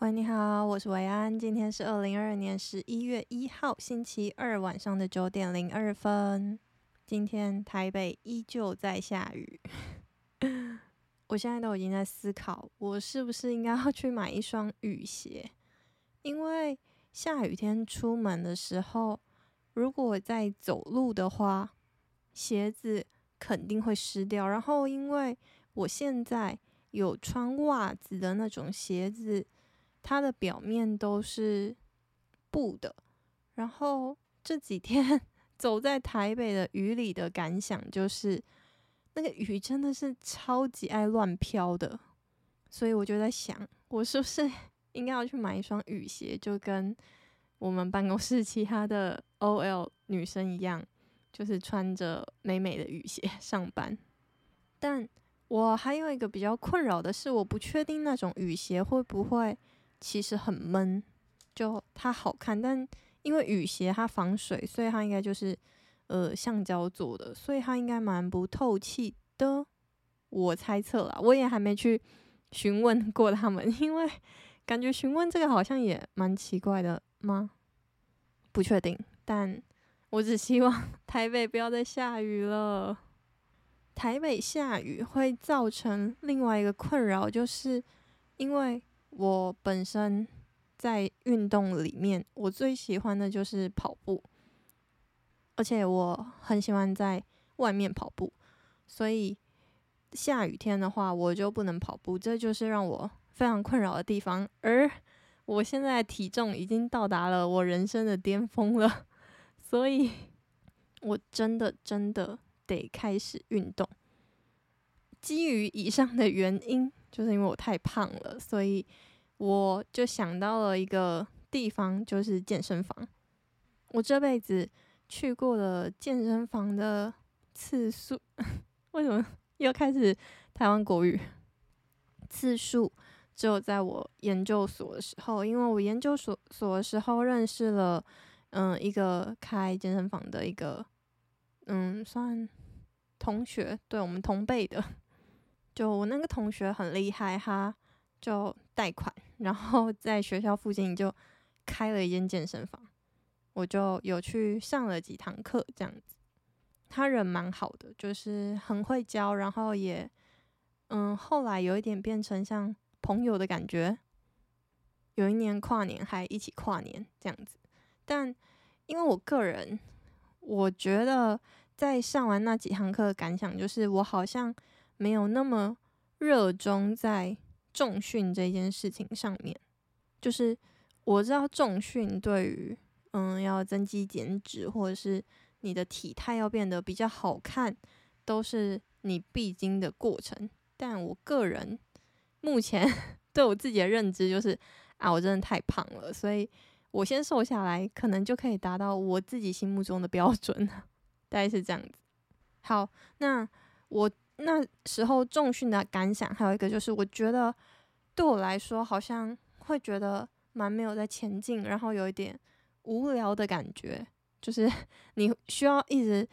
喂，你好，我是维安。今天是二零二二年十一月一号星期二晚上的九点零二分。今天台北依旧在下雨，我现在都已经在思考，我是不是应该要去买一双雨鞋？因为下雨天出门的时候，如果在走路的话，鞋子肯定会湿掉。然后，因为我现在有穿袜子的那种鞋子。它的表面都是布的，然后这几天 走在台北的雨里的感想就是，那个雨真的是超级爱乱飘的，所以我就在想，我是不是 应该要去买一双雨鞋，就跟我们办公室其他的 OL 女生一样，就是穿着美美的雨鞋 上班。但我还有一个比较困扰的是，我不确定那种雨鞋会不会。其实很闷，就它好看，但因为雨鞋它防水，所以它应该就是呃橡胶做的，所以它应该蛮不透气的。我猜测啦，我也还没去询问过他们，因为感觉询问这个好像也蛮奇怪的吗？不确定，但我只希望 台北不要再下雨了。台北下雨会造成另外一个困扰，就是因为。我本身在运动里面，我最喜欢的就是跑步，而且我很喜欢在外面跑步，所以下雨天的话，我就不能跑步，这就是让我非常困扰的地方。而我现在体重已经到达了我人生的巅峰了，所以我真的真的得开始运动。基于以上的原因。就是因为我太胖了，所以我就想到了一个地方，就是健身房。我这辈子去过的健身房的次数，为什么又开始台湾国语？次数只有在我研究所的时候，因为我研究所所的时候认识了，嗯，一个开健身房的一个，嗯，算同学，对，我们同辈的。就我那个同学很厉害，他就贷款，然后 在学校附近就开了一间健身房，我就有去上了几堂课，这样子。他人蛮好的，就是很会教，然后也，嗯，后来有一点变成像朋友的感觉。有一年跨年还一起跨年这样子，但因为我个人，我觉得在上完那几堂课的感想就是，我好像。没有那么热衷在重训这件事情上面，就是我知道重训对于嗯要增肌减脂或者是你的体态要变得比较好看，都是你必经的过程。但我个人目前 对我自己的认知就是啊，我真的太胖了，所以我先瘦下来，可能就可以达到我自己心目中的标准，大概是这样子。好，那我。那时候重训的感想还有一个就是，我觉得对我来说好像会觉得蛮没有在前进，然后有一点无聊的感觉，就是 你需要一直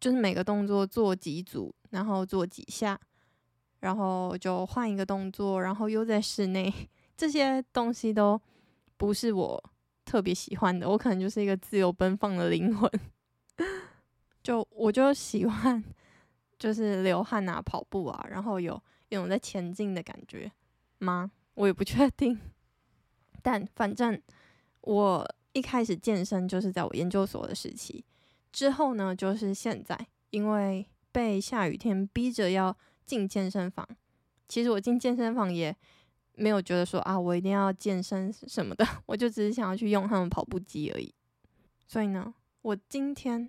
就是每个动作做几组，然后做几下，然后就换一个动作，然后又在室内，这些东西都不是我特别喜欢的，我可能就是一个自由奔放的灵魂，就我就喜欢。就是流汗啊，跑步啊，然后有一种在前进的感觉吗？我也不确定。但反正我一开始健身就是在我研究所的时期，之后呢就是现在，因为被下雨天逼着要进健身房。其实我进健身房也没有觉得说啊，我一定要健身什么的，我就只是想要去用他们跑步机而已。所以呢，我今天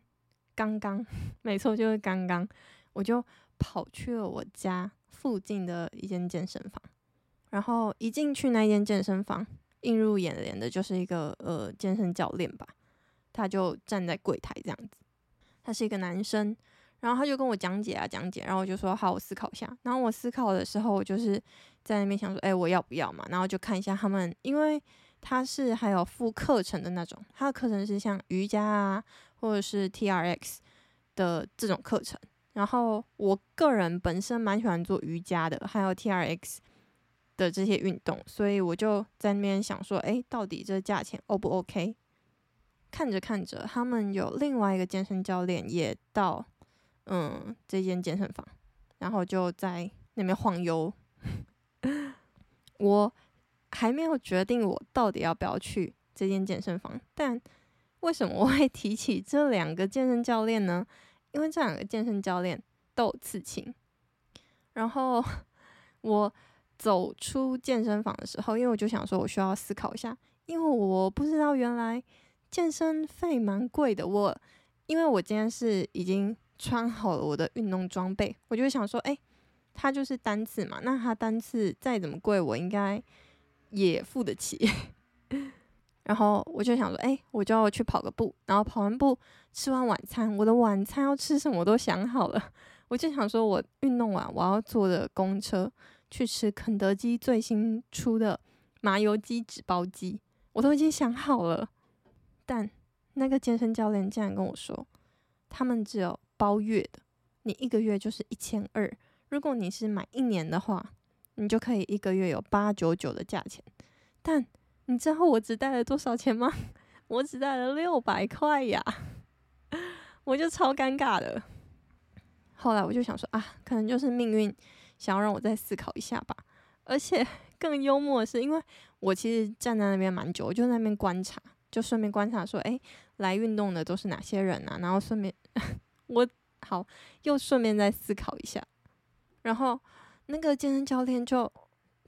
刚刚，没错，就是刚刚。我就跑去了我家附近的一间健身房，然后一进去那间健身房，映入眼帘的就是一个呃健身教练吧，他就站在柜台这样子，他是一个男生，然后他就跟我讲解啊讲解，然后我就说好，我思考一下。然后我思考的时候，我就是在那边想说，哎，我要不要嘛？然后就看一下他们，因为他是还有附课程的那种，他的课程是像瑜伽啊，或者是 TRX 的这种课程。然后我个人本身蛮喜欢做瑜伽的，还有 TRX，的这些运动，所以我就在那边想说，诶，到底这价钱 O 不 OK？看着看着，他们有另外一个健身教练也到，嗯，这间健身房，然后就在那边晃悠。我还没有决定我到底要不要去这间健身房，但为什么我会提起这两个健身教练呢？因为这两个健身教练都刺青。然后我走出健身房的时候，因为我就想说，我需要思考一下，因为我不知道原来健身费蛮贵的。我因为我今天是已经穿好了我的运动装备，我就想说，哎，它就是单次嘛，那它单次再怎么贵，我应该也付得起。然后我就想说，哎，我就要去跑个步，然后跑完步吃完晚餐，我的晚餐要吃什么我都想好了。我就想说，我运动完我要坐的公车去吃肯德基最新出的麻油鸡纸包鸡，我都已经想好了。但那个健身教练竟然跟我说，他们只有包月的，你一个月就是一千二。如果你是买一年的话，你就可以一个月有八九九的价钱。但你知道我只带了多少钱吗？我只带了六百块呀！我就超尴尬的。后来我就想说啊，可能就是命运想要让我再思考一下吧。而且 更幽默的是，因为我其实站在那边蛮久，我就在那边观察，就顺便观察说，诶，来运动的都是哪些人啊？然后顺便 我好又顺便再思考一下。然后那个健身教练就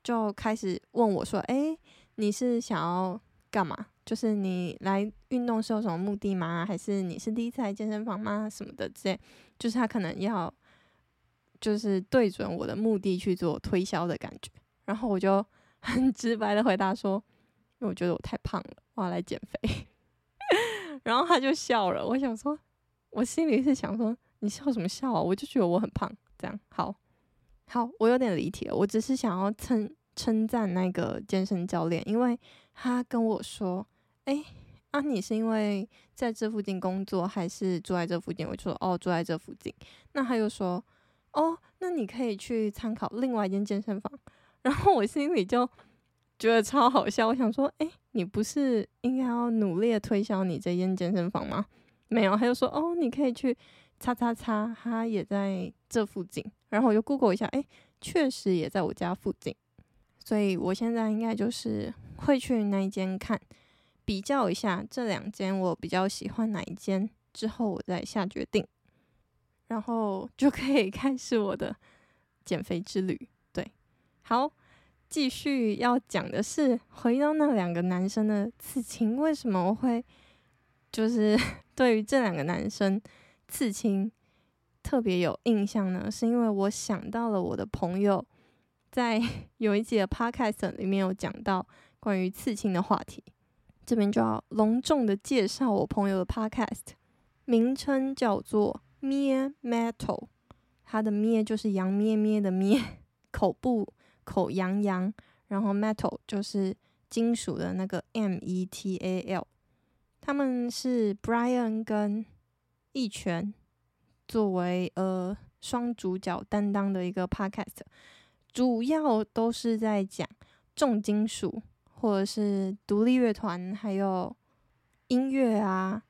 就开始问我说，诶。你是想要干嘛？就是你来运动是有什么目的吗？还是你是第一次来健身房吗？什么的之类，就是他可能要，就是对准我的目的去做推销的感觉。然后我就 很直白的回答说，因为我觉得我太胖了，我要来减肥。然后他就笑了。我想说，我心里是想说，你笑什么笑啊？我就觉得我很胖。这样，好，好，我有点离题了。我只是想要蹭。称赞那个健身教练，因为他跟我说：“哎，啊，你是因为在这附近工作，还是住在这附近？”我就说：“哦，住在这附近。”那他又说：“哦，那你可以去参考另外一间健身房。”然后我心里就觉得超好笑。我想说：“哎，你不是应该要努力的推销你这间健身房吗？”没有，他就说：“哦，你可以去叉叉叉，他也在这附近。”然后我就 Google 一下，哎，确实也在我家附近。所以我现在应该就是会去那一间看，比较一下这两间我比较喜欢哪一间，之后我再下决定，然后就可以开始我的减肥之旅。对，好，继续要讲的是回到那两个男生的刺青，为什么我会就是 对于这两个男生刺青特别有印象呢？是因为我想到了我的朋友。在 有一集的 podcast 里面有讲到关于刺青的话题，这边就要隆重的介绍我朋友的 podcast，名称叫做咩 Metal，它的咩就是羊咩咩的咩，口部口羊羊，然后 Metal 就是金属的那个 M E T A L，他们是 Brian 跟一拳作为呃双主角担当的一个 podcast。主要都是在讲重金属或者是独立乐团，还有音乐啊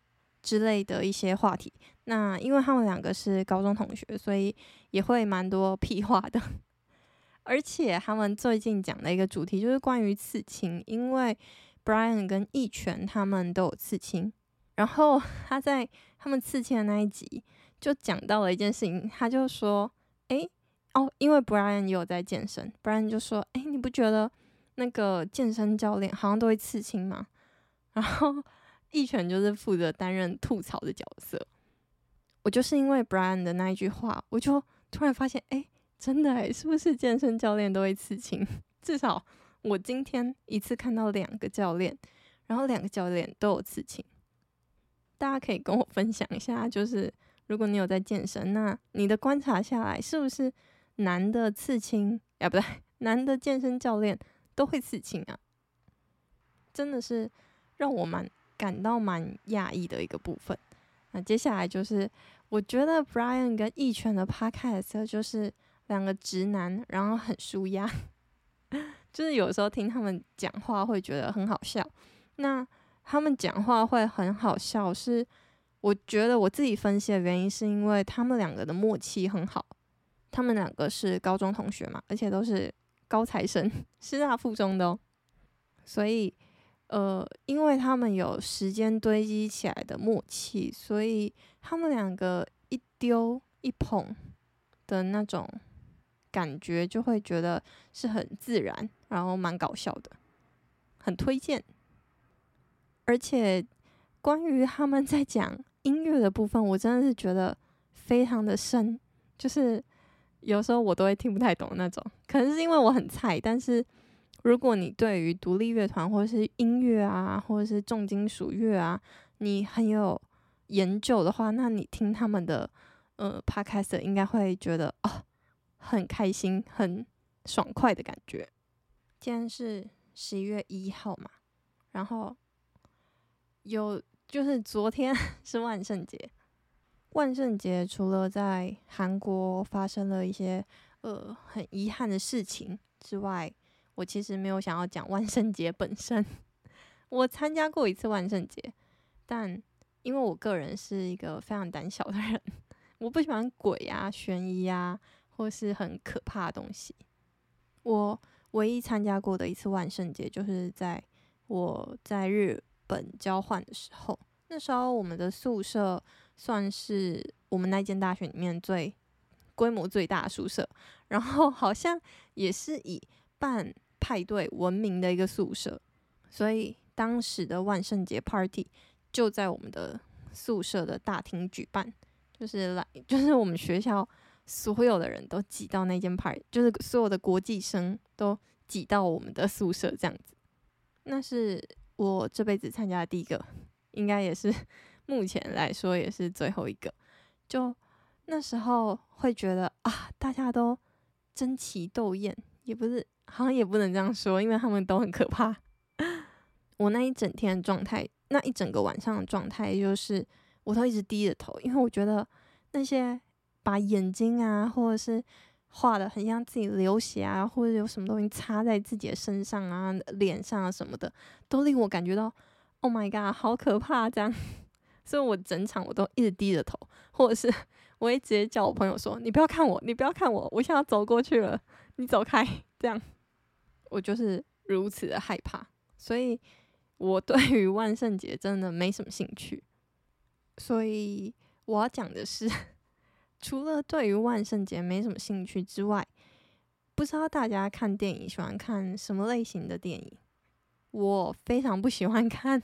之类的一些话题。那因为他们两个是高中同学，所以也会蛮多屁话的。而且他们最近讲的一个主题就是关于刺青，因为 Brian 跟一拳他们都有刺青，然后 他在他们刺青的那一集就讲到了一件事情，他就说：“诶。”哦，因为 Brian 也有在健身，Brian 就说：“哎，你不觉得那个健身教练好像都会刺青吗？” 然后一拳就是负责担任吐槽的角色。我就是因为 Brian 的那一句话，我就突然发现，哎，真的哎，是不是健身教练都会刺青？至少我今天一次看到两个教练，然后两个教练都有刺青。大家可以跟我分享一下，就是如果你有在健身，那你的观察下来是不是？男的刺青，啊，不对，男的健身教练都会刺青啊，真的是让我蛮感到蛮讶异的一个部分。那接下来就是，我觉得 Brian 跟一拳的 Podcast 就是两个直男，然后很舒压，就是有时候听他们讲话会觉得很好笑。那他们讲话会很好笑，是我觉得我自己分析的原因，是因为他们两个的默契很好。他们两个是高中同学嘛，而且都是高材生，师大附中的哦。所以，呃，因为他们有时间堆积起来的默契，所以他们两个一丢一捧的那种。感觉就会觉得是很自然，然后蛮搞笑的，很推荐。而且关于他们在讲音乐的部分，我真的是觉得非常的深，就是有时候我都会听不太懂那种。可能是因为我很菜，但是如果你对于独立乐团或者是音乐啊，或者是重金属乐啊，你很有研究的话，那你听他们的呃 podcast 应该会觉得哦。很开心、很爽快的感觉。今天是十一月一号嘛，然后有就是昨天 是万圣节。万圣节除了在韩国发生了一些呃很遗憾的事情之外，我其实没有想要讲万圣节本身。我参加过一次万圣节，但因为我个人是一个非常胆小的人，我不喜欢鬼啊、悬疑啊。或是很可怕的东西。我唯一参加过的一次万圣节，就是在我在日本交换的时候。那时候我们的宿舍算是我们那间大学里面最规模最大的宿舍，然后好像也是以办派对闻名的一个宿舍。所以当时的万圣节 party 就在我们的宿舍的大厅举办，就是来 就是我们学校。所有的人都挤到那间 party，就是所有的国际生都挤到我们的宿舍这样子。那是我这辈子参加的第一个，应该也是目前来说也是最后一个。就那时候会觉得啊，大家都争奇斗艳，也不是，好像也不能这样说，因为他们都很可怕。我那一整天的状态，那一整个晚上的状态，就是我都一直低着头，因为我觉得那些。把眼睛啊，或者是画得很像自己流血啊，或者有什么东西插在自己的身上啊、脸上啊什么的，都令我感觉到，Oh my god，好可怕！这样，所以我整场我都一直低着头，或者是我会直接叫我朋友说：“你不要看我，你不要看我，我现在要走过去了，你走开。”这样，我就是如此的害怕，所以我对于万圣节真的没什么兴趣。所以我要讲的是。除了对于万圣节没什么兴趣之外，不知道大家看电影喜欢看什么类型的电影？我非常不喜欢看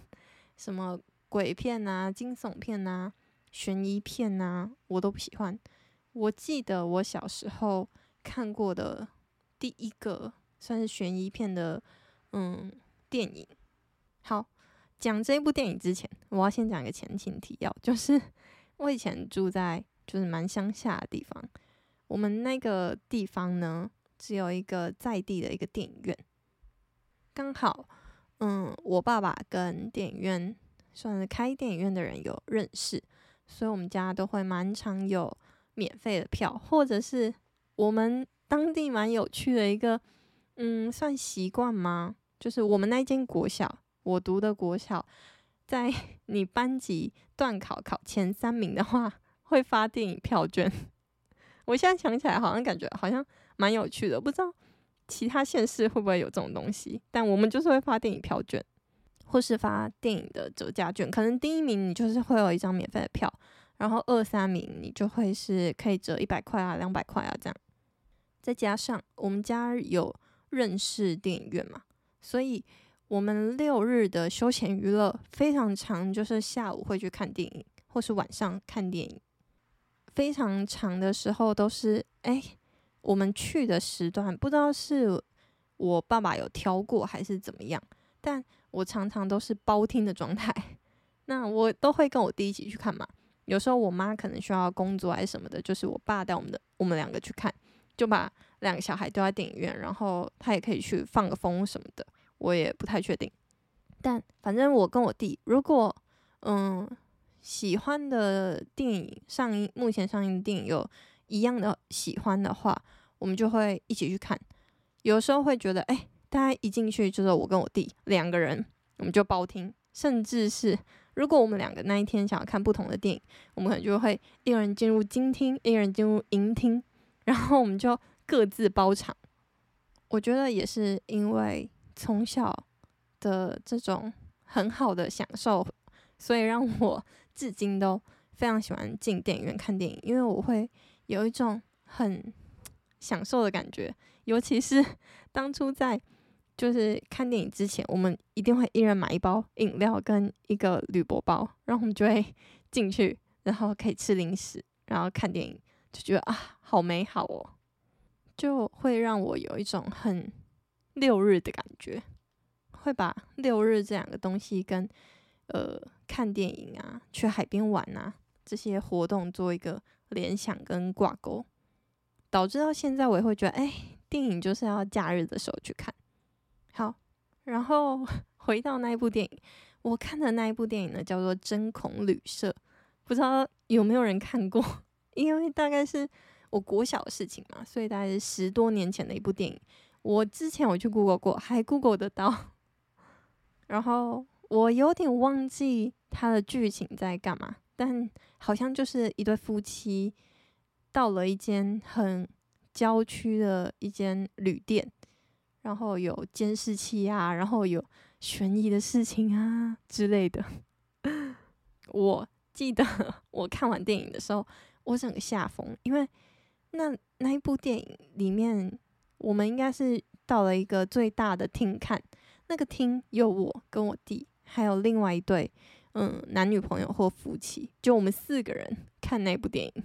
什么鬼片啊、惊悚片啊、悬疑片啊，我都不喜欢。我记得我小时候看过的第一个算是悬疑片的，嗯，电影。好，讲这部电影之前，我要先讲一个前情提要，就是我以前住在。就是蛮乡下的地方，我们那个地方呢，只有一个在地的一个电影院。刚好，嗯，我爸爸跟电影院算是开电影院的人有认识，所以我们家都会蛮常有免费的票，或者是我们当地蛮有趣的一个，嗯，算习惯吗？就是我们那间国小，我读的国小，在 你班级段考考前三名的话。会发电影票券，我现在想起来好像感觉好像蛮有趣的，不知道其他县市会不会有这种东西。但我们就是会发电影票券，或是发电影的折价券。可能第一名你就是会有一张免费的票，然后二三名你就会是可以折一百块啊、两百块啊这样。再加上我们家有认识电影院嘛，所以我们六日的休闲娱乐非常长，就是下午会去看电影，或是晚上看电影。非常长的时候都是，哎，我们去的时段不知道是我爸爸有挑过还是怎么样，但我常常都是包听的状态。那我都会跟我弟一起去看嘛。有时候我妈可能需要工作还是什么的，就是我爸带我们的，我们两个去看，就把两个小孩丢在电影院，然后他也可以去放个风什么的。我也不太确定，但反正我跟我弟，如果嗯。喜欢的电影上映，目前上映的电影有一样的喜欢的话，我们就会一起去看。有时候会觉得，哎，大家一进去就是我跟我弟两个人，我们就包厅，甚至是如果我们两个那一天想要看不同的电影，我们可能就会一个人进入金厅，一个人进入银厅，然后我们就各自包场。我觉得也是因为从小的这种很好的享受，所以让我至今都非常喜欢进电影院看电影，因为我会有一种很享受的感觉。尤其是当初在就是看电影之前，我们一定会一人买一包饮料跟一个铝箔包，然后我们就会 进去，然后可以吃零食，然后看电影，就觉得啊，好美好哦，就会让我有一种很六日的感觉，会把六日这两个东西跟呃看电影啊、去海边玩啊这些活动做一个联想跟挂钩，导致到现在我也会觉得，哎。电影就是要假日的时候去看。然后 回到那一部电影，我看的那一部电影呢，叫做《针孔旅社》，不知道有没有人看过？因为大概是我国小的事情嘛，所以大概是十多年前的一部电影。我之前我去 Google 过，还 Google 得到。然后我有点忘记它的剧情在干嘛，但好像就是一对夫妻到了一间很。郊区的一间旅店，然后有监视器啊，然后有悬疑的事情啊之类的。我记得 我看完电影的时候，我整个吓疯，因为那那一部电影里面，我们应该是到了一个最大的厅看，那个厅有我跟我弟，还有另外一对嗯男女朋友或夫妻，就我们四个人看那部电影。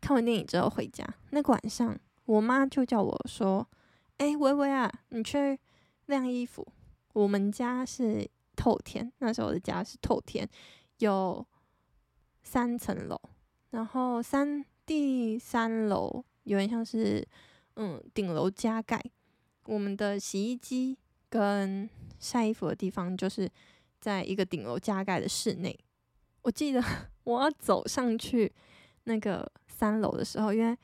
看完电影之后回家，那个晚上，我妈就叫我说：“哎，薇薇啊，你去晾衣服。我们家是透天，那时候的家是透天，有三层楼，然后三第三楼有点像是嗯顶楼加盖。我们的洗衣机跟晒衣服的地方就是在一个顶楼加盖的室内。我记得 我要走上去。”那个三楼的时候，因为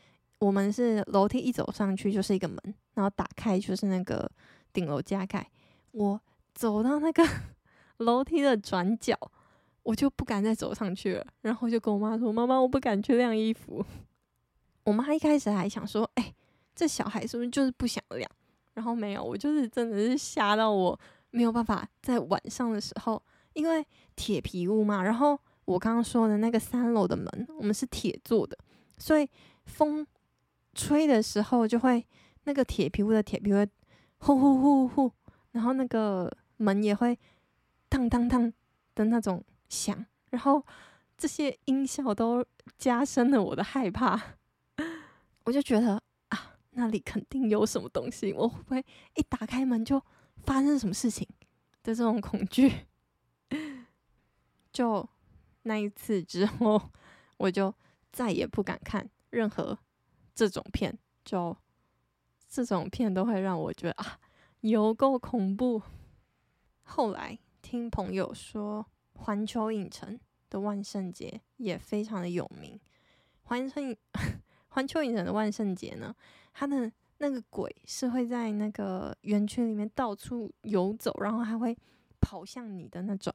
我们是楼梯一走上去就是一个门，然后打开就是那个顶楼加盖。我走到那个 楼梯的转角，我就不敢再走上去了，然后就跟我妈说：“妈妈，我不敢去晾衣服。”我妈一开始还想说：“哎，这小孩是不是就是不想晾？”然后没有，我就是真的是吓到我没有办法在晚上的时候，因为铁皮屋嘛，然后。我刚刚说的那个三楼的门，我们是铁做的，所以风吹的时候就会那个铁皮屋的铁皮会呼呼呼呼，然后那个门也会当当当的那种响，然后这些音效都加深了我的害怕。我就觉得啊，那里肯定有什么东西，我会不会一打开门就发生什么事情的这种恐惧，就。那一次之后，我就再也不敢看任何这种片，就这种片都会让我觉得啊，有够恐怖。后来听朋友说，环球影城的万圣节也非常的有名。环球 环球影城的万圣节呢，它的那个鬼是会在那个园区里面到处游走，然后还会跑向你的那种。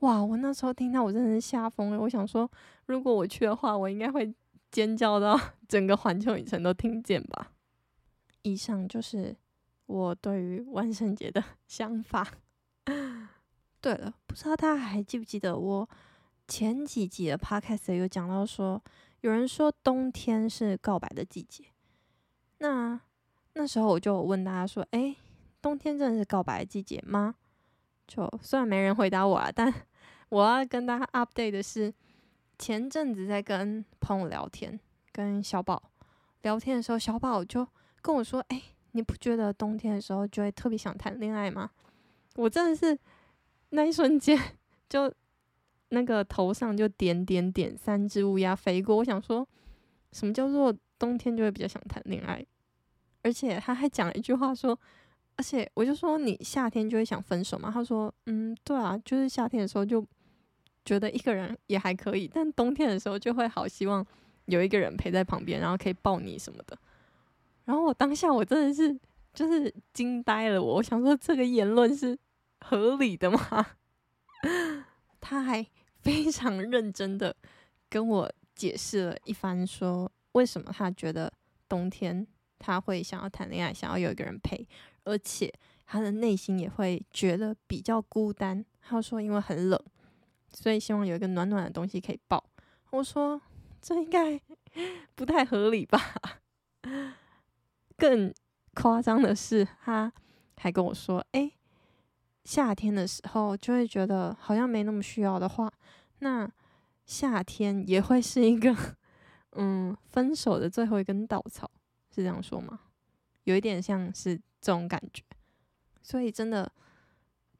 哇！我那时候听到，我真的是吓疯了。我想说，如果我去的话，我应该会 尖叫到整个环球影城都听见吧。以上就是我对于万圣节的想法。对了，不知道大家还记不记得我前几集的 podcast 有讲到说，有人说冬天是告白的季节。那那时候我就问大家说：“诶，冬天真的是告白的季节吗？”就虽然没人回答我啊，但。我要跟大家 update 的是，前阵子在跟朋友聊天，跟小宝聊天的时候，小宝就跟我说：“哎，你不觉得冬天的时候就会特别想谈恋爱吗？”我真的是那一瞬间就那个头上就点点点，三只乌鸦飞过。我想说，什么叫做冬天就会比较想谈恋爱？而且他还讲了一句话说。而且我就说，你夏天就会想分手吗？他说，嗯，对啊，就是夏天的时候就觉得一个人也还可以，但冬天的时候就会好希望有一个人陪在旁边，然后可以抱你什么的。然后我当下我真的是就是惊呆了我。我想说，这个言论是合理的吗？他还非常认真的跟我解释了一番，说为什么他觉得冬天他会想要谈恋爱，想要有一个人陪，而且他的内心也会觉得比较孤单。他说因为很冷，所以希望有一个暖暖的东西可以抱。我说这应该 不太合理吧？更夸张的是，他还跟我说：“哎，夏天的时候就会觉得好像没那么需要的话，那夏天也会是一个 嗯分手的最后一根稻草，是这样说吗？有一点像是这种感觉，所以真的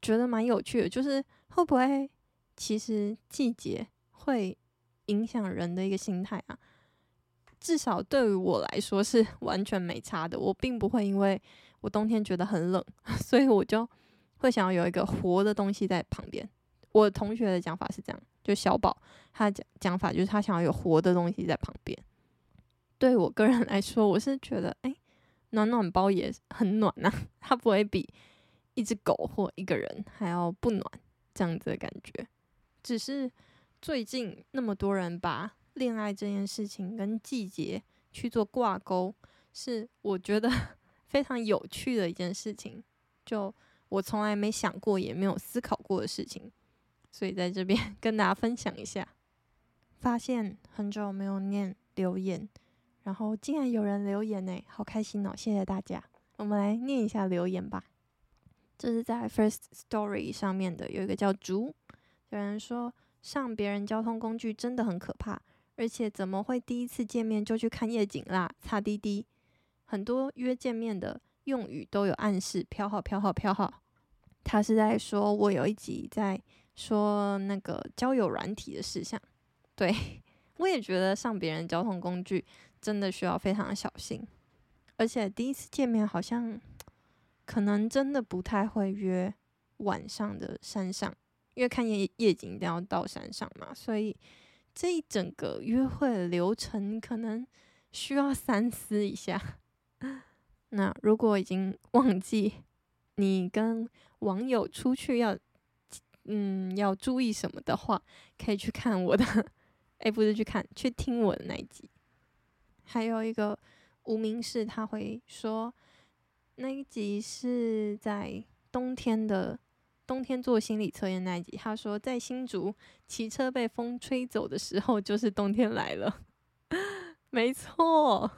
觉得蛮有趣的，就是会不会其实季节会影响人的一个心态啊？”至少对于我来说是 完全没差的。我并不会因为我冬天觉得很冷，所以我就会想要有一个活的东西在旁边。我同学的讲法是这样，就小宝他讲讲法就是他想要有活的东西在旁边。对我个人来说，我是觉得哎、暖暖包也很暖呐、它不会比一只狗或一个人还要不暖这样子的感觉。只是最近那么多人把。恋爱这件事情跟季节去做挂钩，是我觉得 非常有趣的一件事情。就我从来没想过，也没有思考过的事情，所以在这边 跟大家分享一下。发现很久没有念留言，然后竟然有人留言呢，好开心哦！谢谢大家。我们来念一下留言吧。这是在 First Story 上面的，有一个叫竹，有人说上别人交通工具真的很可怕。而且怎么会第一次见面就去看夜景啦？擦滴滴，很多约见面的用语都有暗示，飘号飘号飘号。他是在说我有一集在说那个交友软体的事项。对，我也觉得上别人交通工具真的需要非常小心。而且第一次见面好像可能真的不太会约晚上的山上，因为看夜夜景一定要到山上嘛，所以。这一整个约会流程可能需要三思一下。那如果已经忘记你跟网友出去要，嗯，要注意什么的话，可以去看我的，哎，不是去看，去听我的那一集。还有一个无名氏，他会说那一集是在冬天的。冬天做心理测验那一集，他说在新竹骑车被风吹走的时候，就是冬天来了。没错，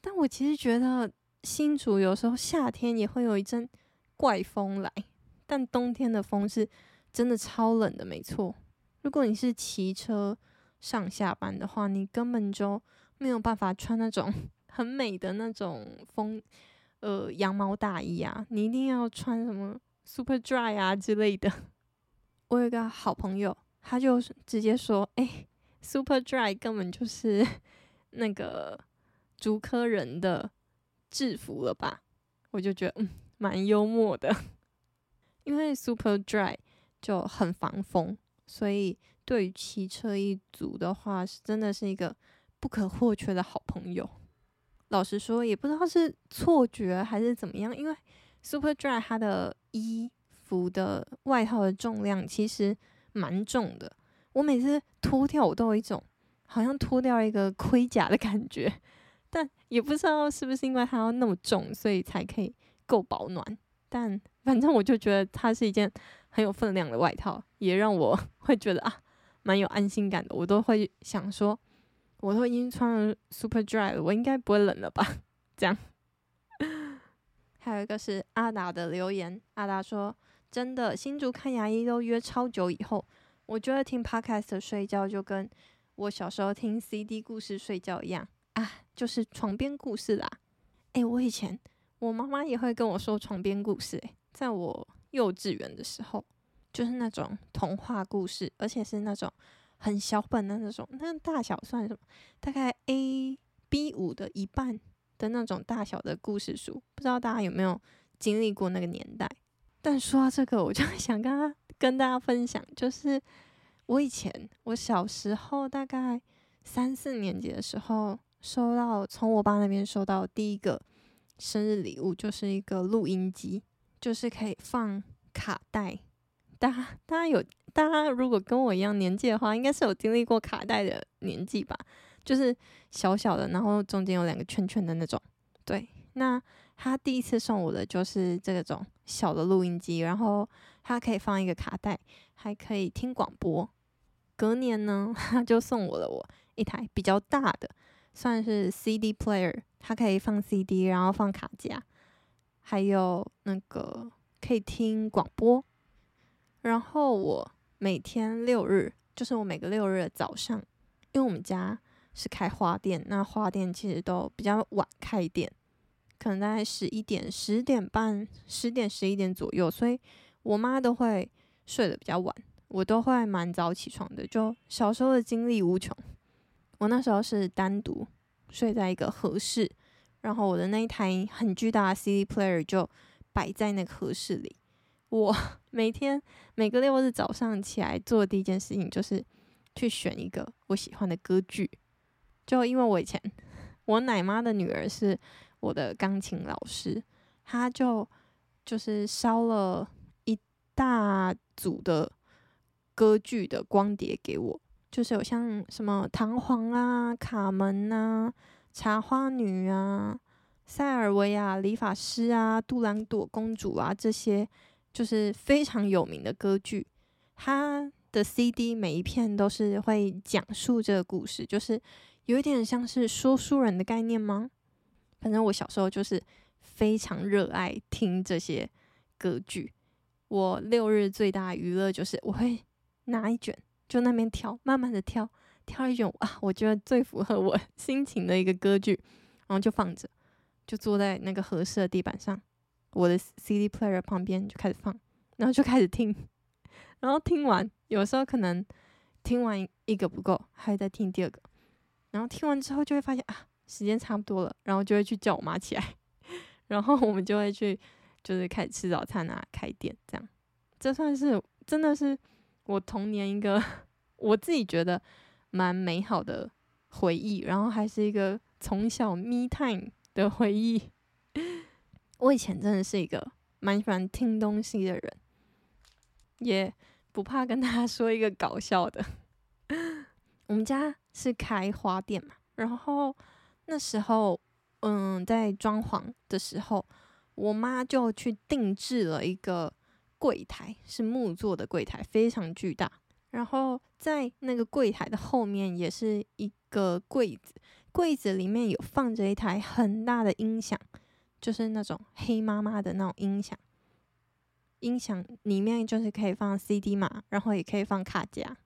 但我其实觉得新竹有时候夏天也会有一阵怪风来，但冬天的风是真的超冷的。没错，如果你是骑车上下班的话，你根本就没有办法穿那种 很美的那种风呃羊毛大衣啊，你一定要穿什么？Super Dry 啊之类的，我有个好朋友，他就直接说：“哎、，Super Dry 根本就是 那个竹科人的制服了吧？”我就觉得嗯，蛮幽默的，因为 Super Dry 就很防风，所以对于骑车一族的话，是真的是一个不可或缺的好朋友。老实说，也不知道是错觉还是怎么样，因为。Super Dry 它的衣服的外套的重量其实蛮重的，我每次脱掉我都有一种好像脱掉一个盔甲的感觉，但也不知道是不是因为它要那么重，所以才可以够保暖。但反正我就觉得它是一件很有分量的外套，也让我 会觉得啊蛮有安心感的。我都会想说，我都已经穿了 Super Dry 了，我应该不会冷了吧？这样。还有一个是阿达的留言，阿达说：“真的，新竹看牙医都约超久以后，我觉得听 podcast 睡觉就跟我小时候听 CD 故事睡觉一样啊，就是床边故事啦。诶、我以前我妈妈也会跟我说床边故事、欸，在我幼稚园的时候，就是那种童话故事，而且是那种很小本的那种，那大小算什么？大概 A B 五的一半。”的那种大小的故事书，不知道大家有没有经历过那个年代？但说到这个，我就想跟他跟大家分享，就是我以前我小时候大概三四年级的时候，收到从我爸那边收到第一个生日礼物就是一个录音机，就是可以放卡带。大家大家有大家如果跟我一样年纪的话，应该是有经历过卡带的年纪吧？就是小小的，然后中间有两个圈圈的那种。对，那他第一次送我的就是这种小的录音机，然后它可以放一个卡带，还可以听广播。隔年呢，他就送我了我一台比较大的，算是 CD player，它可以放 CD，然后放卡夹，还有那个可以听广播。然后我每天六日，就是我每个六日早上，因为我们家是开花店，那花店其实都比较晚开店，可能大概十一点、十点半、十点、十一点左右，所以我妈都会睡得比较晚，我都会蛮早起床的。就小时候的精力无穷，我那时候是单独睡在一个和室，然后我的那一台很巨大的 CD player 就摆在那个和室里。我 每天每个六日早上起来做的第一件事情就是去选一个我喜欢的歌剧。就因为我以前我奶妈的女儿是我的钢琴老师，她就就是烧了一大组的歌剧的光碟给我，就是有像什么《唐璜》啊、《卡门》啊、《茶花女》啊、《塞尔维亚理发师》啊、《杜兰朵公主》啊这些。就是非常有名的歌剧，它的 CD 每一片都是会讲述这个故事，就是有一点像是说书人的概念吗？反正我小时候就是非常热爱听这些歌剧。我六日最大娱乐就是我会拿一卷，就那边挑，慢慢的挑，挑一卷啊，我觉得最符合我 心情的一个歌剧，然后就放着，就坐在那个合适的地板上。我的 CD player 旁边就开始放，然后就开始听，然后听完，有时候可能听完一个不够，还在听第二个，然后听完之后就会发现啊，时间差不多了，然后就会去叫我妈起来，然后我们就会去就是开始吃早餐啊，开店这样，这算是真的是我童年一个 我自己觉得蛮美好的回忆，然后还是一个从小 me time 的回忆。我以前真的是一个蛮喜欢听东西的人，也不怕跟大家说一个搞笑的。我们家是开花店嘛，然后那时候，嗯，在装潢的时候，我妈就去定制了一个柜台，是木做的柜台，非常巨大。然后在那个柜台的后面也是一个柜子，柜子里面有放着一台很大的音响。就是那种黑妈妈的那种音响，音响里面就是可以放 CD 嘛，然后也可以放卡夹。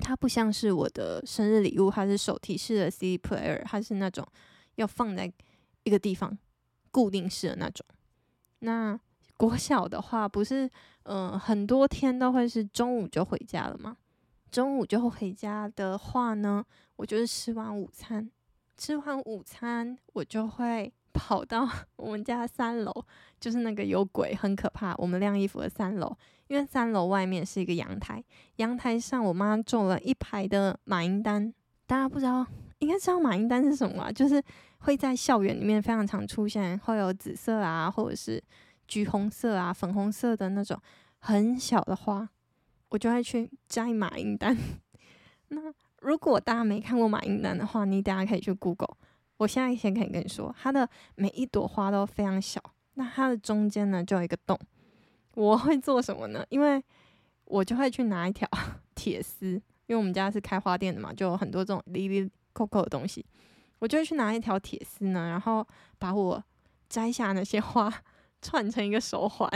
它不像是我的生日礼物，它是手提式的 CD player，它是那种要放在一个地方固定式的那种。那 国小的话，不是嗯、很多天都会是中午就回家了吗？中午就回家的话呢，我就是吃完午餐，吃完午餐我就会。跑到 我们家三楼，就是那个有鬼、很可怕。我们晾衣服的三楼，因为三楼外面是一个阳台，阳台上我妈种了一排的马瑛丹。大家不知道，应该知道马瑛丹是什么啊？就是会在校园里面非常常出现，会有紫色啊，或者是橘红色啊、粉红色的那种很小的花，我就会去摘马瑛丹。那如果大家没看过马瑛丹的话，你等下可以去 Google。我现在先可以跟你说，它的每一朵花都非常小，那它的中间呢就有一个洞。我会做什么呢？因为我就会去拿一条 铁丝，因为我们家是开花店的嘛，就有很多这种哩哩扣扣的东西。我就会去拿一条铁丝呢，然后把我摘下那些花 串成一个手环，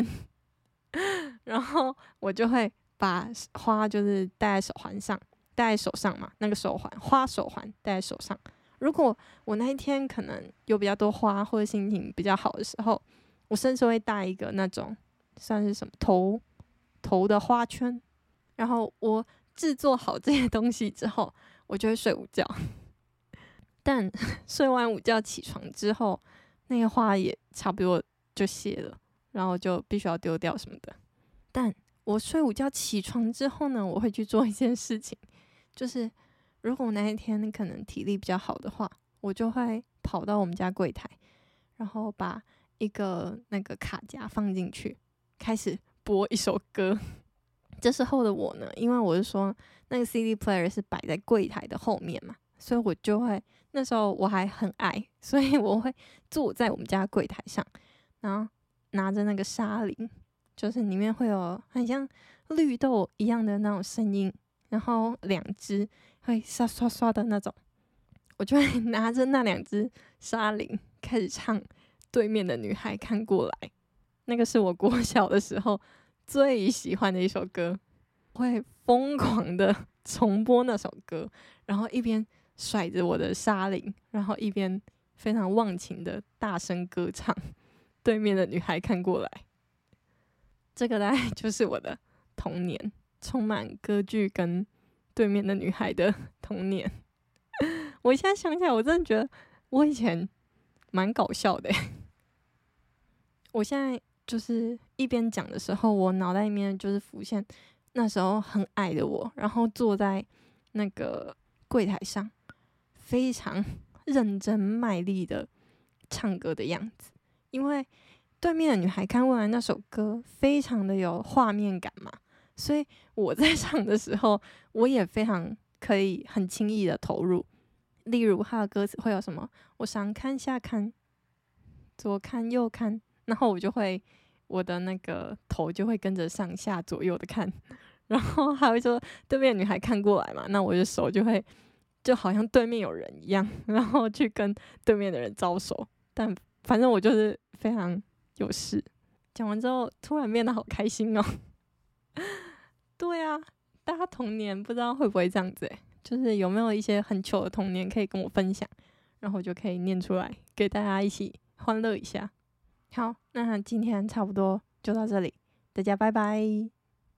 然后我就会把花就是戴在手环上，戴在手上嘛，那个手环花手环戴在手上。如果我那一天可能有比较多花，或者心情比较好的时候，我甚至会带一个那种算是什么头头的花圈。然后我制作好这些东西之后，我就会睡午觉。但 睡完午觉起床之后，那个花也差不多就谢了，然后就必须要丢掉什么的。但我睡午觉起床之后呢，我会去做一件事情，就是。如果那一天可能体力比较好的话，我就会跑到我们家柜台，然后把一个那个卡夹放进去，开始播一首歌。这时候的我呢，因为我是说那个 CD player 是摆在柜台的后面嘛，所以我就会那时候我还很矮，所以我会坐在我们家柜台上，然后拿着那个沙铃，就是里面会有很像绿豆一样的那种声音，然后两只会刷刷刷的那种，我就会 拿着那两只沙铃开始唱《对面的女孩看过来》，那个是我国 小的时候。最喜欢的一首歌，会疯狂的 重播那首歌，然后一边甩着我的沙铃，然后一边非常忘情的大声歌唱。对面的女孩看过来，这个大概 就是我的童年，充满歌剧跟对面的女孩的童年。我现在想起来，我真的觉得我以前蛮搞笑的。我现在。就是一边讲的时候，我脑袋里面就是浮现那时候很矮的我，然后坐在那个柜台上，非常 认真卖力的唱歌的样子。因为对面的女孩看过来那首歌，非常的有画面感嘛，所以我在 唱的时候，我也非常可以很轻易的投入。例如，他的歌词会有什么？我上看下看，左看右看。然后我就会，我的那个头就会跟着上下左右的看，然后还会说对面女孩看过来嘛，那我的手就会就好像对面有人一样，然后去跟对面的人招手。但反正我就是非常有事。讲完之后，突然变得好开心哦。对啊，大家童年不知道会不会这样子，就是有没有一些很糗的童年可以跟我分享，然后我就可以念出来给大家一起欢乐一下。好，那今天差不多就到这里，大家拜拜。